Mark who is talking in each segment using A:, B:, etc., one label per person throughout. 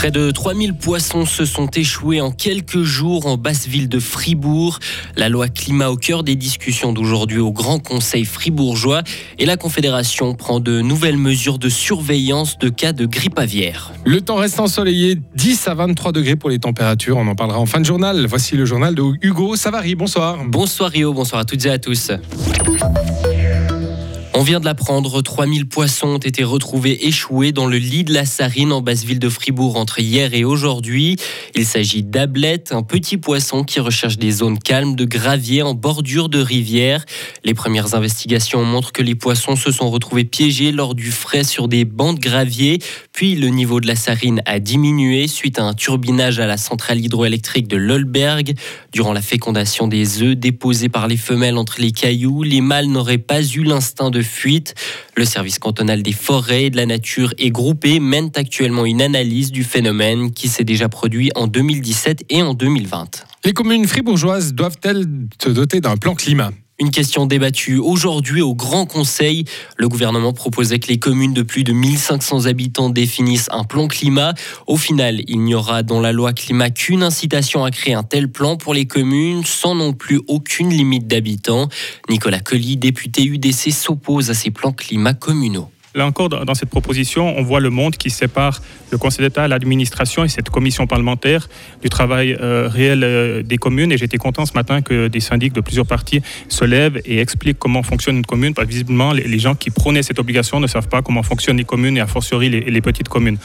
A: Près de 3000 poissons se sont échoués en quelques jours en basse ville de Fribourg. La loi climat au cœur des discussions d'aujourd'hui au Grand Conseil fribourgeois et la Confédération prend de nouvelles mesures de surveillance de cas de grippe aviaire.
B: Le temps reste ensoleillé, 10 à 23 degrés pour les températures. On en parlera en fin de journal. Voici le journal de Hugo Savary. Bonsoir.
A: Bonsoir Rio, bonsoir à toutes et à tous. On vient de l'apprendre, 3000 poissons ont été retrouvés échoués dans le lit de la Sarine en basse ville de Fribourg entre hier et aujourd'hui. Il s'agit d'ablettes, un petit poisson qui recherche des zones calmes de gravier en bordure de rivière. Les premières investigations montrent que les poissons se sont retrouvés piégés lors du frais sur des bancs de gravier, puis le niveau de la Sarine a diminué suite à un turbinage à la centrale hydroélectrique de Lolberg. Durant la fécondation des œufs déposés par les femelles entre les cailloux, les mâles n'auraient pas eu l'instinct de fuite. Le service cantonal des forêts et de la nature et groupé mène actuellement une analyse du phénomène qui s'est déjà produit en 2017 et en 2020.
B: Les communes fribourgeoises doivent-elles se doter d'un plan climat?
A: Une question débattue aujourd'hui au Grand Conseil. Le gouvernement proposait que les communes de plus de 1500 habitants définissent un plan climat. Au final, il n'y aura dans la loi climat qu'une incitation à créer un tel plan pour les communes sans non plus aucune limite d'habitants. Nicolas Colli, député UDC, s'oppose à ces plans climat communaux.
C: Là encore, dans cette proposition, on voit le monde qui sépare le Conseil d'État, l'administration et cette commission parlementaire du travail euh, réel euh, des communes. Et j'étais content ce matin que des syndics de plusieurs partis se lèvent et expliquent comment fonctionne une commune. Parce que visiblement, les, gens qui prônaient cette obligation ne savent pas comment fonctionnent les communes et a fortiori les, les petites communes.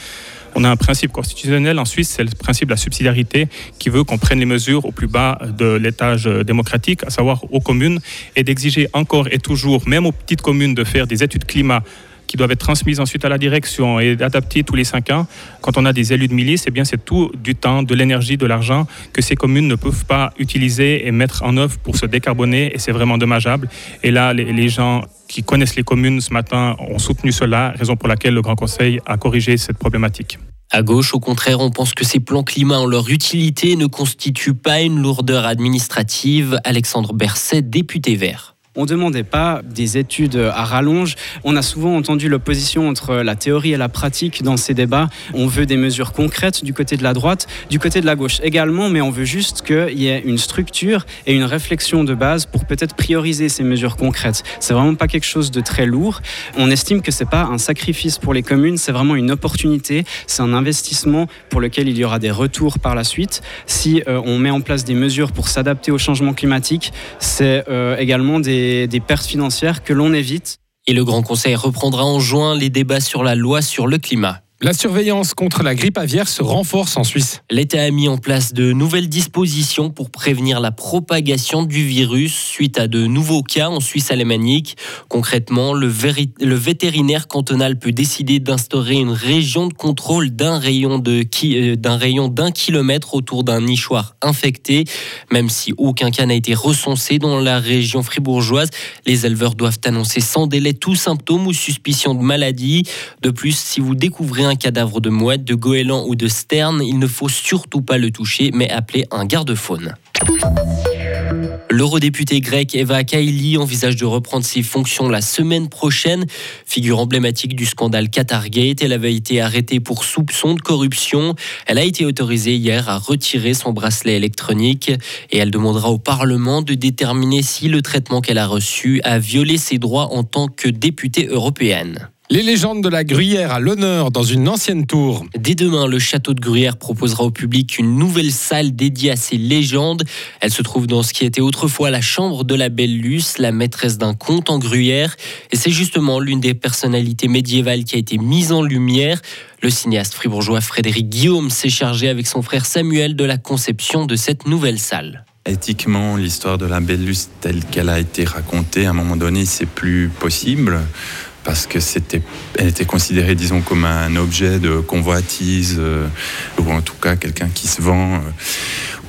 C: On a un principe constitutionnel en Suisse, c'est le principe de la subsidiarité qui veut qu'on prenne les mesures au plus bas de l'étage démocratique, à savoir aux communes, et d'exiger encore et toujours, même aux petites communes, de faire des études climat qui doivent être transmises ensuite à la direction et adaptées tous les cinq ans. Quand on a des élus de milice, eh bien c'est tout du temps, de l'énergie, de l'argent que ces communes ne peuvent pas utiliser et mettre en œuvre pour se décarboner et c'est vraiment dommageable. Et là, les, les gens qui connaissent les communes ce matin ont soutenu cela, raison pour laquelle le Grand Conseil a corrigé cette problématique.
A: À gauche, au contraire, on pense que ces plans climat en leur utilité ne constituent pas une lourdeur administrative. Alexandre Berset, député vert.
D: On ne demandait pas des études à rallonge. On a souvent entendu l'opposition entre la théorie et la pratique dans ces débats. On veut des mesures concrètes du côté de la droite, du côté de la gauche également, mais on veut juste qu'il y ait une structure et une réflexion de base pour peut-être prioriser ces mesures concrètes. C'est vraiment pas quelque chose de très lourd. On estime que c'est pas un sacrifice pour les communes, c'est vraiment une opportunité, c'est un investissement pour lequel il y aura des retours par la suite. Si euh, on met en place des mesures pour s'adapter au changement climatique, c'est euh, également des des, pertes financières que l'on évite.
A: Et le Grand Conseil reprendra en juin les débats sur la loi sur le climat.
B: La surveillance contre la grippe aviaire se renforce en Suisse.
A: L'État a mis en place de nouvelles dispositions pour prévenir la propagation du virus suite à de nouveaux cas en Suisse alémanique. Concrètement, le, vétérinaire cantonal peut décider d'instaurer une région de contrôle d'un rayon euh, d'un rayon d'un kilomètre autour d'un nichoir infecté. Même si aucun cas n'a été recensé dans la région fribourgeoise, les éleveurs doivent annoncer sans délai tout symptôme ou suspicion de maladie. De plus, si vous découvrez un cadavre de mouette, de goéland ou de sterne, il ne faut surtout pas le toucher, mais appeler un garde-faune. L'eurodéputé grec Eva Kaili envisage de reprendre ses fonctions la semaine prochaine. Figure emblématique du scandale Qatargate, elle avait été arrêtée pour soupçon de corruption. Elle a été autorisée hier à retirer son bracelet électronique et elle demandera au Parlement de déterminer si le traitement qu'elle a reçu a violé ses droits en tant que députée européenne.
B: Les légendes de la Gruyère à l'honneur dans une ancienne tour.
A: Dès demain, le château de Gruyère proposera au public une nouvelle salle dédiée à ces légendes. Elle se trouve dans ce qui était autrefois la chambre de la belle Luce, la maîtresse d'un conte en Gruyère. Et c'est justement l'une des personnalités médiévales qui a été mise en lumière. Le cinéaste fribourgeois Frédéric Guillaume s'est chargé avec son frère Samuel de la conception de cette nouvelle salle.
E: Éthiquement, l'histoire de la belle Luce telle qu'elle a été racontée, à un moment donné, c'est plus possible parce que c'était, elle était considérée, disons, comme un objet de convoitise, euh, ou en tout cas quelqu'un qui se vend, euh,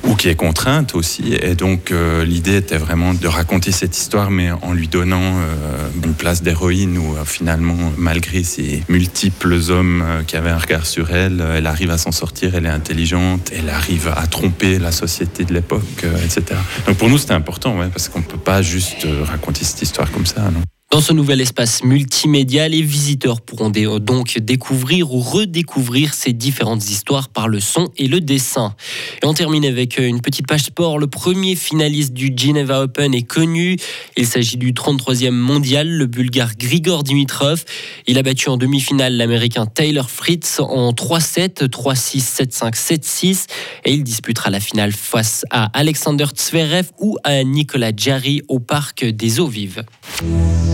E: ou qui est contrainte aussi. Et donc euh, l'idée était vraiment de raconter cette histoire, mais en lui donnant une place d'héroïne, où finalement, malgré ces multiples hommes qui avaient un regard sur elle, elle arrive à s'en sortir, elle est intelligente, elle arrive à tromper la société de l'époque, etc. Donc pour nous, c'était important, ouais, parce qu'on ne peut pas juste raconter cette histoire comme ça. Non?
A: Dans ce nouvel espace multimédia, les visiteurs pourront donc découvrir ou redécouvrir ces différentes histoires par le son et le dessin. Et on termine avec une petite page sport. Le premier finaliste du Geneva Open est connu. Il s'agit du 33e mondial, le bulgare Grigor Dimitrov. Il a battu en demi-finale l'américain Taylor Fritz en 3-7, 3-6, 7-5, 7-6 et il disputera la finale face à Alexander Zverev ou à Nicolas Jarry au parc des Eaux Vives.